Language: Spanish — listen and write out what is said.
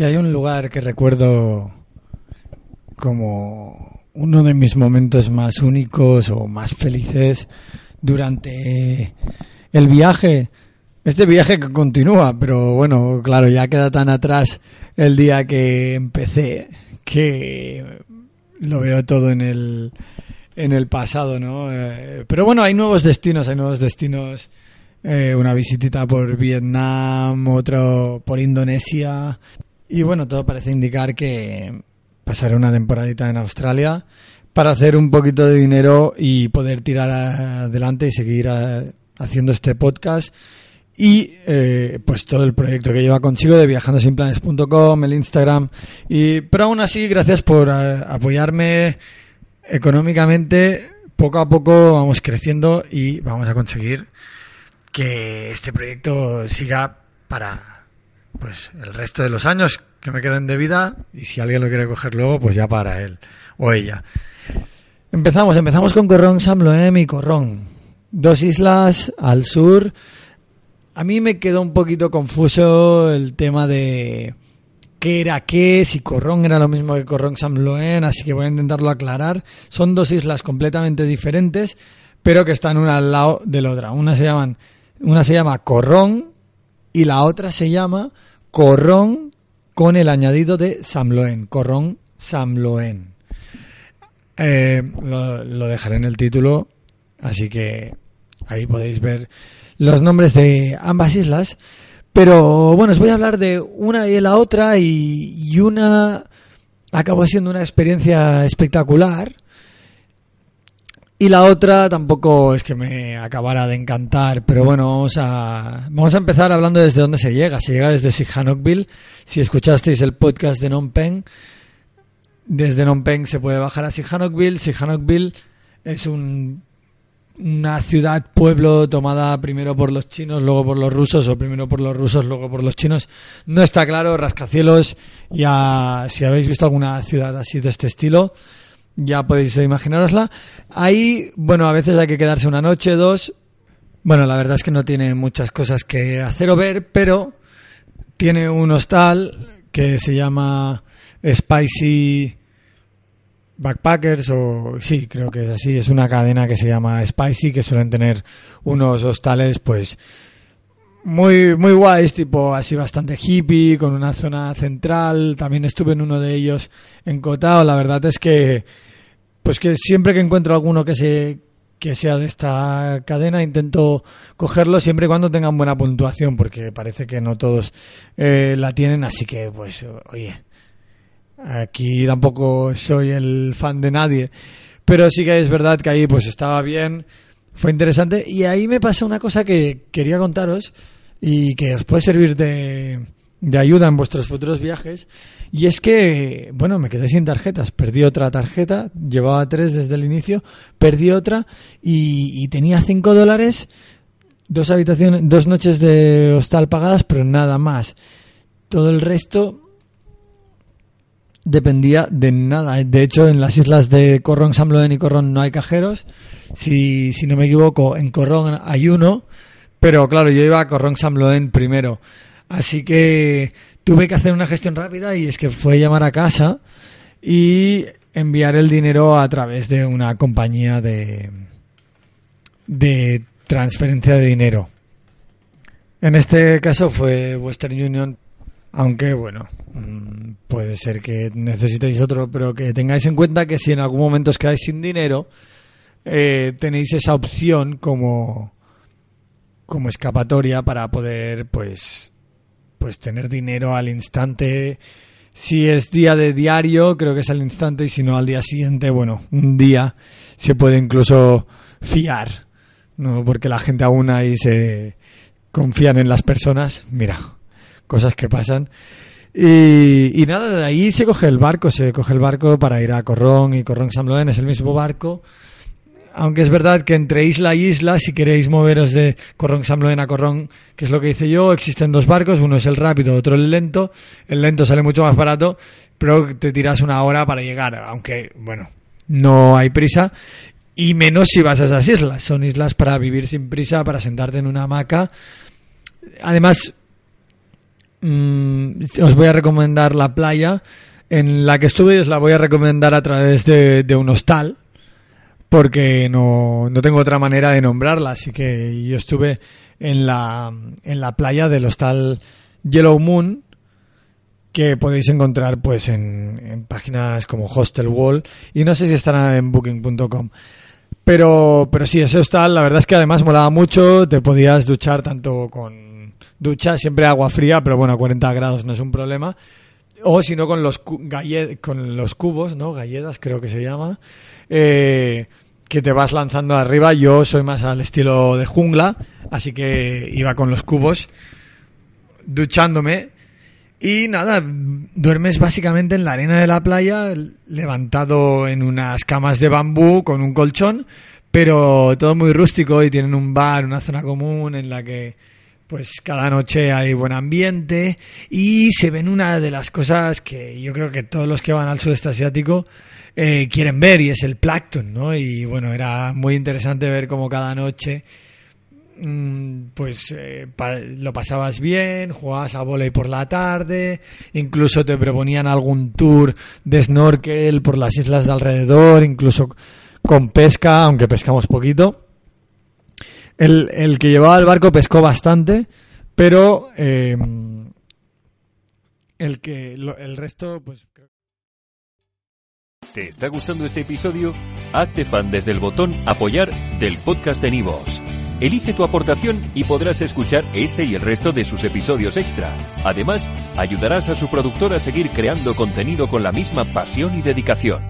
Si hay un lugar que recuerdo como uno de mis momentos más únicos o más felices durante el viaje, este viaje que continúa, pero bueno, claro, ya queda tan atrás el día que empecé que lo veo todo en el en el pasado, ¿no? Eh, pero bueno, hay nuevos destinos, hay nuevos destinos. eh, una visitita por Vietnam, otro por Indonesia. Y bueno, todo parece indicar que pasaré una temporadita en Australia para hacer un poquito de dinero y poder tirar adelante y seguir eh, haciendo este podcast y eh, pues todo el proyecto que lleva consigo de viajandosinplanes.com, el Instagram. Y, pero aún así, gracias por eh, apoyarme económicamente. Poco a poco vamos creciendo y vamos a conseguir que este proyecto siga para pues el resto de los años que me queden de vida y si alguien lo quiere coger luego, pues ya para él o ella. Empezamos, empezamos con Corrón, San Loem y Corrón. Dos islas al sur. A mí me quedó un poquito confuso el tema de qué era qué, si Corrón era lo mismo que Corrón San Loen, así que voy a intentarlo aclarar. Son dos islas completamente diferentes, pero que están una al lado de la otra. Una se llaman, una se llama Corrón y la otra se llama Corrón con el añadido de Samloen, Corrón Samloen. Eh, lo, dejaré en el título, así que ahí podéis ver los nombres de ambas islas. Pero bueno, os voy a hablar de una y la otra y, y una acabó siendo una experiencia espectacular y la otra tampoco es que me acabara de encantar, pero bueno, vamos a, vamos a empezar hablando desde dónde se llega. Se llega desde Sihanoukville. Si escuchasteis el podcast de Phnom Penh, desde Phnom Penh se puede bajar a Sihanoukville. Sihanoukville es un, una ciudad, pueblo tomada primero por los chinos, luego por los rusos, o primero por los rusos, luego por los chinos. No está claro, rascacielos. Ya, si habéis visto alguna ciudad así de este estilo, ya podéis imaginarosla. Ahí, bueno, a veces hay que quedarse una noche, dos. Bueno, la verdad es que no tiene muchas cosas que hacer o ver, pero tiene un hostal que se llama Spicy Backpackers o sí, creo que es así, es una cadena que se llama Spicy que suelen tener unos hostales pues muy muy guays, tipo así bastante hippie, con una zona central. También estuve en uno de ellos en Cotao. La verdad es que pues que siempre que encuentro alguno que se que sea de esta cadena intento cogerlo siempre y cuando tengan buena puntuación porque parece que no todos eh, la tienen así que pues oye Aquí tampoco soy el fan de nadie, pero sí que es verdad que ahí pues estaba bien, fue interesante. Y ahí me pasó una cosa que quería contaros y que os puede servir de, de ayuda en vuestros futuros viajes y es que, bueno, me quedé sin tarjetas, perdí otra tarjeta, llevaba tres desde el inicio, perdí otra y, y tenía cinco dólares, dos habitaciones, dos noches de hostal pagadas, pero nada más. Todo el resto dependía de nada. De hecho, en las islas de Corrón, Samloen y Corrón no hay cajeros. Si, si no me equivoco, en Corrón hay uno, pero claro, yo iba a Corrón Samloen primero. Así que tuve que hacer una gestión rápida y es que fue llamar a casa y enviar el dinero a través de una compañía de, de transferencia de dinero. En este caso fue Western Union, aunque bueno, mm, puede ser que necesitéis otro, pero que tengáis en cuenta que si en algún momento os quedáis sin dinero, eh, tenéis esa opción como, como escapatoria para poder, pues, pues tener dinero al instante. Si es día de diario, creo que es al instante, y si no al día siguiente, bueno, un día se puede incluso fiar, ¿no? Porque la gente aún ahí se confían en las personas. Mira, cosas que pasan. Y, y nada, de ahí se coge el barco, se coge el barco para ir a Corrón y Corrón Samloen es el mismo barco. Aunque es verdad que entre isla y isla, si queréis moveros de Corrón Samloen a Corrón, que es lo que hice yo, existen dos barcos, uno es el rápido, otro el lento. El lento sale mucho más barato, pero te tiras una hora para llegar, aunque, bueno, no hay prisa. Y menos si vas a esas islas. Son islas para vivir sin prisa, para sentarte en una hamaca. Además, mm, os voy a recomendar la playa en la que estuve os la voy a recomendar a través de un hostal porque no, no tengo otra manera de nombrarla así que yo estuve en la, en la playa del hostal Yellow Moon que podéis encontrar pues en, en páginas como Hostel Wall y no sé si estará en booking.com pero, pero sí, ese hostal, la verdad es que además molaba mucho, te podías duchar tanto con ducha, siempre agua fría, pero bueno, a 40 grados no es un problema, o si no con los, con los cubos, ¿no? Galletas creo que se llama, eh, que te vas lanzando arriba, yo soy más al estilo de jungla, así que iba con los cubos, duchándome, y nada, duermes básicamente en la arena de la playa, levantado en unas camas de bambú con un colchón, pero todo muy rústico y tienen un bar, una zona común en la que pues cada noche hay buen ambiente y se ven una de las cosas que yo creo que todos los que van al sudeste asiático eh, quieren ver y es el plancton, ¿no? Y bueno, era muy interesante ver cómo cada noche mm, pues eh, lo pasabas bien, jugabas a volei por la tarde, incluso te proponían algún tour de snorkel por las islas de alrededor, incluso con pesca, aunque pescamos poquito. El, el que llevaba el barco pescó bastante, pero eh, el que el resto pues ¿Te está gustando este episodio? Hazte fan desde el botón Apoyar del podcast de Nivos. Elige tu aportación y podrás escuchar este y el resto de sus episodios extra. Además, ayudarás a su productor a seguir creando contenido con la misma pasión y dedicación.